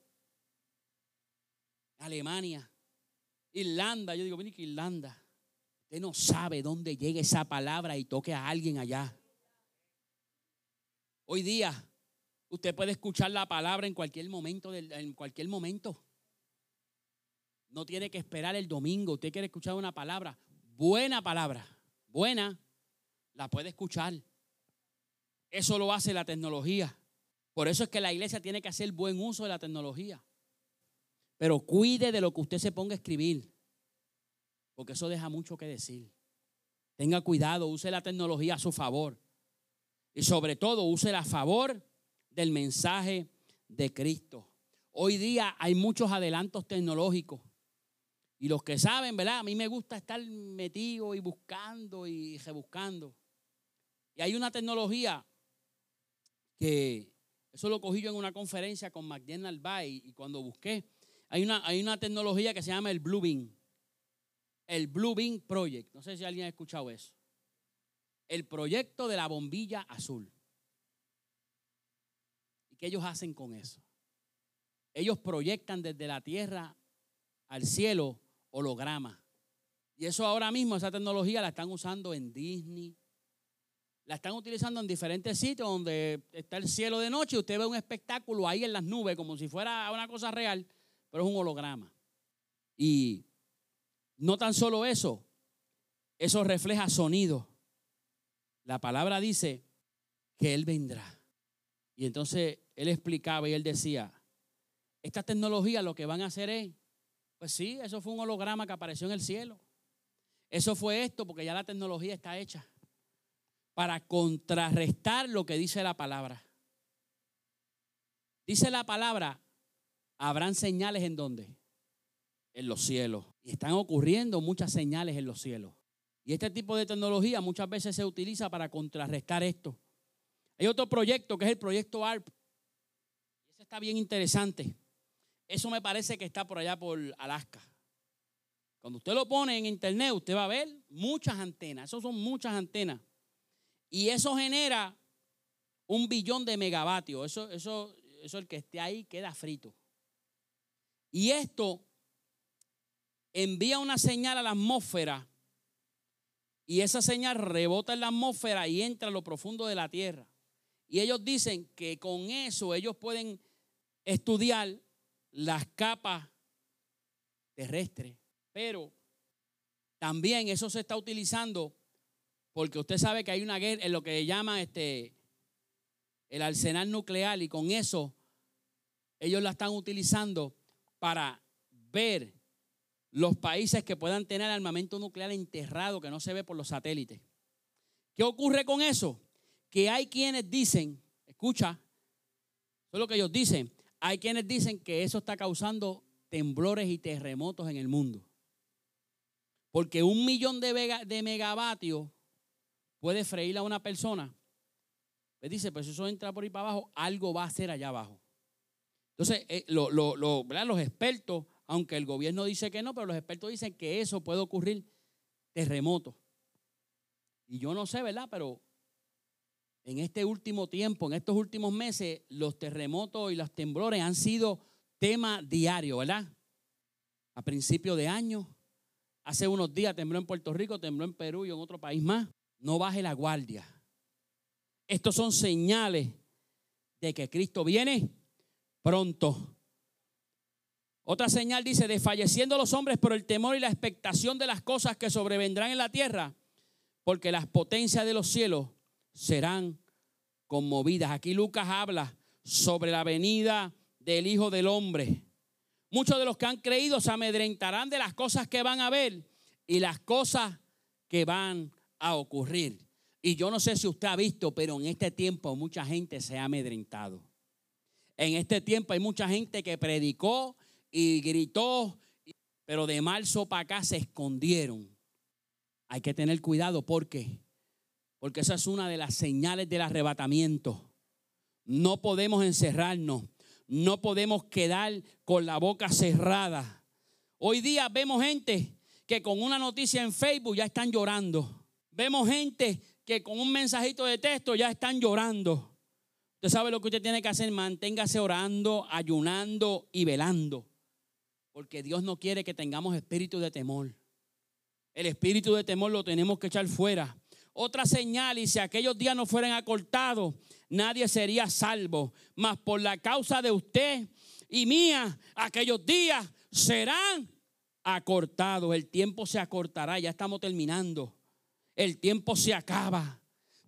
Alemania, Irlanda. Yo digo, mire que Irlanda. Usted no sabe dónde llega esa palabra y toque a alguien allá. Hoy día Usted puede escuchar la palabra en cualquier momento, en cualquier momento. No tiene que esperar el domingo. Usted quiere escuchar una palabra, buena palabra, buena, la puede escuchar. Eso lo hace la tecnología. Por eso es que la iglesia tiene que hacer buen uso de la tecnología. Pero cuide de lo que usted se ponga a escribir, porque eso deja mucho que decir. Tenga cuidado, use la tecnología a su favor. Y sobre todo, use a favor del mensaje de Cristo. Hoy día hay muchos adelantos tecnológicos. Y los que saben, ¿verdad? A mí me gusta estar metido y buscando y rebuscando. Y hay una tecnología que, eso lo cogí yo en una conferencia con McDonald Bay y cuando busqué, hay una, hay una tecnología que se llama el Blue Beam. El Blue Beam Project. No sé si alguien ha escuchado eso. El proyecto de la bombilla azul. ¿Qué ellos hacen con eso? Ellos proyectan desde la tierra al cielo hologramas. Y eso ahora mismo, esa tecnología la están usando en Disney. La están utilizando en diferentes sitios donde está el cielo de noche y usted ve un espectáculo ahí en las nubes como si fuera una cosa real, pero es un holograma. Y no tan solo eso, eso refleja sonido. La palabra dice que Él vendrá. Y entonces él explicaba y él decía, esta tecnología lo que van a hacer es, pues sí, eso fue un holograma que apareció en el cielo. Eso fue esto porque ya la tecnología está hecha para contrarrestar lo que dice la palabra. Dice la palabra, habrán señales en donde? En los cielos. Y están ocurriendo muchas señales en los cielos. Y este tipo de tecnología muchas veces se utiliza para contrarrestar esto. Hay otro proyecto que es el proyecto ARP. Ese está bien interesante. Eso me parece que está por allá por Alaska. Cuando usted lo pone en internet, usted va a ver muchas antenas. Eso son muchas antenas. Y eso genera un billón de megavatios. Eso, eso, eso el que esté ahí queda frito. Y esto envía una señal a la atmósfera y esa señal rebota en la atmósfera y entra a lo profundo de la tierra. Y ellos dicen que con eso ellos pueden estudiar las capas terrestres pero también eso se está utilizando porque usted sabe que hay una guerra en lo que llaman este, el arsenal nuclear y con eso ellos la están utilizando para ver los países que puedan tener armamento nuclear enterrado que no se ve por los satélites. ¿Qué ocurre con eso? Que hay quienes dicen, escucha, eso es lo que ellos dicen, hay quienes dicen que eso está causando temblores y terremotos en el mundo. Porque un millón de, megavatios puede freír a una persona. Le dice, pues eso entra por ahí para abajo, algo va a hacer allá abajo. Entonces, eh, los expertos, aunque el gobierno dice que no, pero los expertos dicen que eso puede ocurrir terremoto. Y yo no sé, ¿verdad? Pero en este último tiempo, en estos últimos meses, los terremotos y los temblores han sido tema diario, ¿verdad? A principio de año, Hace unos días tembló en Puerto Rico, tembló en Perú y en otro país más. No baje la guardia. Estos son señales de que Cristo viene pronto. Otra señal dice, desfalleciendo los hombres por el temor y la expectación de las cosas que sobrevendrán en la tierra, porque las potencias de los cielos serán conmovidas. Aquí Lucas habla sobre la venida del Hijo del Hombre. Muchos de los que han creído se amedrentarán de las cosas que van a ver y las cosas que van a ocurrir. Y yo no sé si usted ha visto, pero en este tiempo mucha gente se ha amedrentado. En este tiempo hay mucha gente que predicó y gritó, pero de marzo para acá se escondieron. Hay que tener cuidado porque porque esa es una de las señales del arrebatamiento. No podemos encerrarnos. No podemos quedar con la boca cerrada. Hoy día vemos gente que con una noticia en Facebook ya están llorando. Vemos gente que con un mensajito de texto ya están llorando. Usted sabe lo que usted tiene que hacer, manténgase orando, ayunando y velando. Porque Dios no quiere que tengamos espíritu de temor. El espíritu de temor lo tenemos que echar fuera. Otra señal, y si aquellos días no fueran acortados, nadie sería salvo. Mas por la causa de usted y mía, aquellos días serán acortados. El tiempo se acortará, ya estamos terminando. El tiempo se acaba.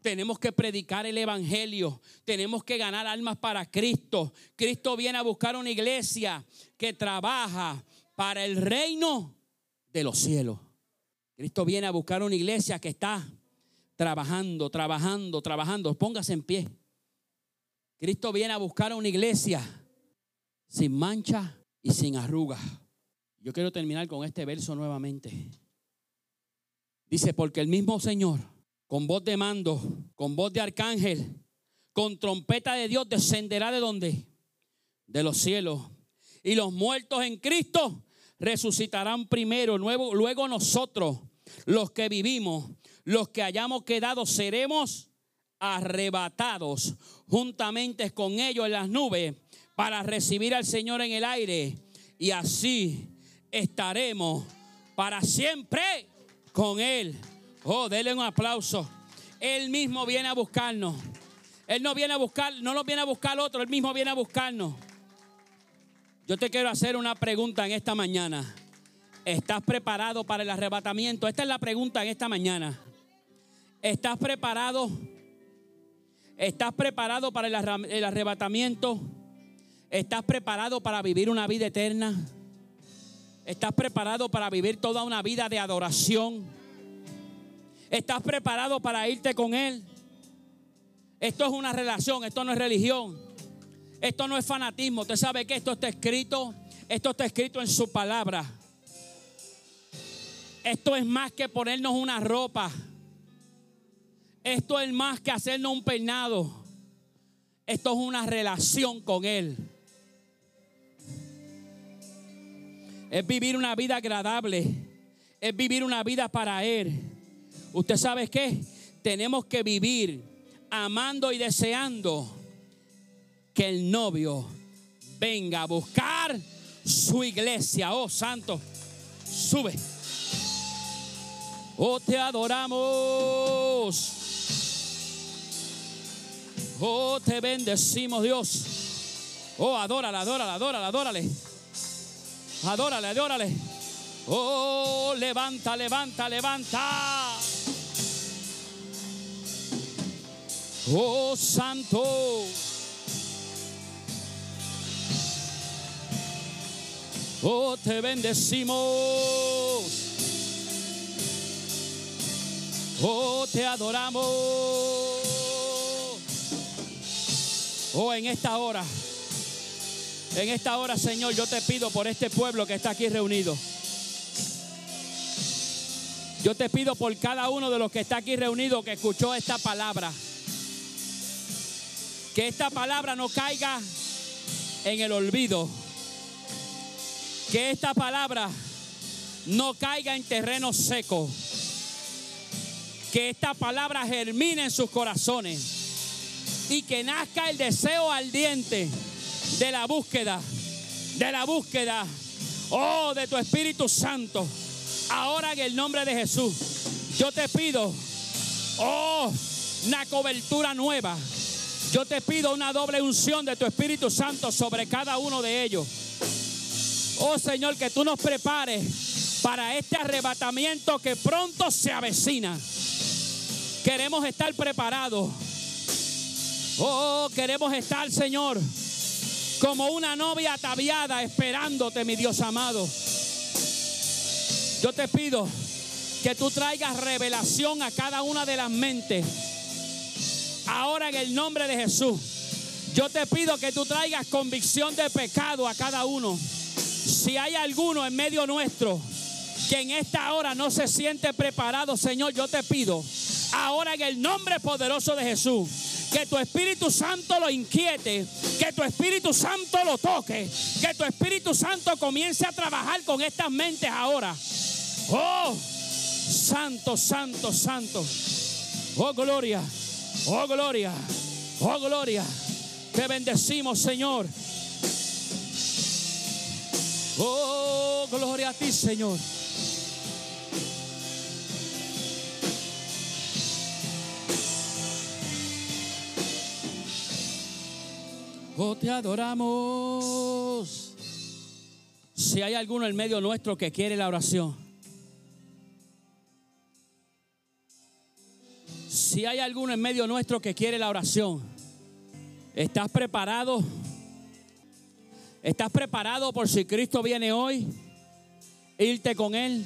Tenemos que predicar el Evangelio. Tenemos que ganar almas para Cristo. Cristo viene a buscar una iglesia que trabaja para el reino de los cielos. Cristo viene a buscar una iglesia que está trabajando, trabajando, trabajando. Póngase en pie. Cristo viene a buscar una iglesia sin mancha y sin arrugas. Yo quiero terminar con este verso nuevamente. Dice, porque el mismo Señor, con voz de mando, con voz de arcángel, con trompeta de Dios, descenderá de donde? De los cielos. Y los muertos en Cristo resucitarán primero, luego, luego nosotros, los que vivimos, los que hayamos quedado, seremos arrebatados juntamente con ellos en las nubes para recibir al Señor en el aire. Y así estaremos para siempre con Él. Oh, denle un aplauso. Él mismo viene a buscarnos. Él no viene a buscar, no lo viene a buscar otro, Él mismo viene a buscarnos. Yo te quiero hacer una pregunta en esta mañana. ¿Estás preparado para el arrebatamiento? Esta es la pregunta en esta mañana. ¿Estás preparado? ¿Estás preparado para el arrebatamiento? ¿Estás preparado para vivir una vida eterna? ¿Estás preparado para vivir toda una vida de adoración? ¿Estás preparado para irte con Él? Esto es una relación, esto no es religión. Esto no es fanatismo. Usted sabe que esto está escrito. Esto está escrito en su palabra. Esto es más que ponernos una ropa. Esto es más que hacernos un peinado. Esto es una relación con Él. Es vivir una vida agradable. Es vivir una vida para Él. ¿Usted sabe qué? Tenemos que vivir amando y deseando que el novio venga a buscar su iglesia. Oh, santo, sube. Oh, te adoramos. Oh, te bendecimos, Dios. Oh, adórale, adórale, adórale, adórale. Adórale, adórale. Oh, levanta, levanta, levanta. Oh, santo. Oh, te bendecimos. Oh, te adoramos. Oh, en esta hora. En esta hora, Señor, yo te pido por este pueblo que está aquí reunido. Yo te pido por cada uno de los que está aquí reunido que escuchó esta palabra. Que esta palabra no caiga en el olvido. Que esta palabra no caiga en terreno seco. Que esta palabra germine en sus corazones. Y que nazca el deseo ardiente de la búsqueda. De la búsqueda. Oh, de tu Espíritu Santo. Ahora en el nombre de Jesús. Yo te pido. Oh, una cobertura nueva yo te pido una doble unción de tu Espíritu Santo sobre cada uno de ellos. Oh Señor, que tú nos prepares para este arrebatamiento que pronto se avecina. Queremos estar preparados. Oh, queremos estar, Señor, como una novia ataviada esperándote, mi Dios amado. Yo te pido que tú traigas revelación a cada una de las mentes Ahora en el nombre de Jesús, yo te pido que tú traigas convicción de pecado a cada uno. Si hay alguno en medio nuestro que en esta hora no se siente preparado, Señor, yo te pido, ahora en el nombre poderoso de Jesús, que tu Espíritu Santo lo inquiete, que tu Espíritu Santo lo toque, que tu Espíritu Santo comience a trabajar con estas mentes ahora. Oh, santo, santo, santo. Oh, gloria. Oh, gloria. Oh, gloria. Te bendecimos, Señor. Oh, gloria a ti, Señor. Oh, te adoramos. Si hay alguno en medio nuestro que quiere la oración, Si hay alguno en medio nuestro que quiere la oración, ¿estás preparado? ¿Estás preparado por si Cristo viene hoy? Irte con Él.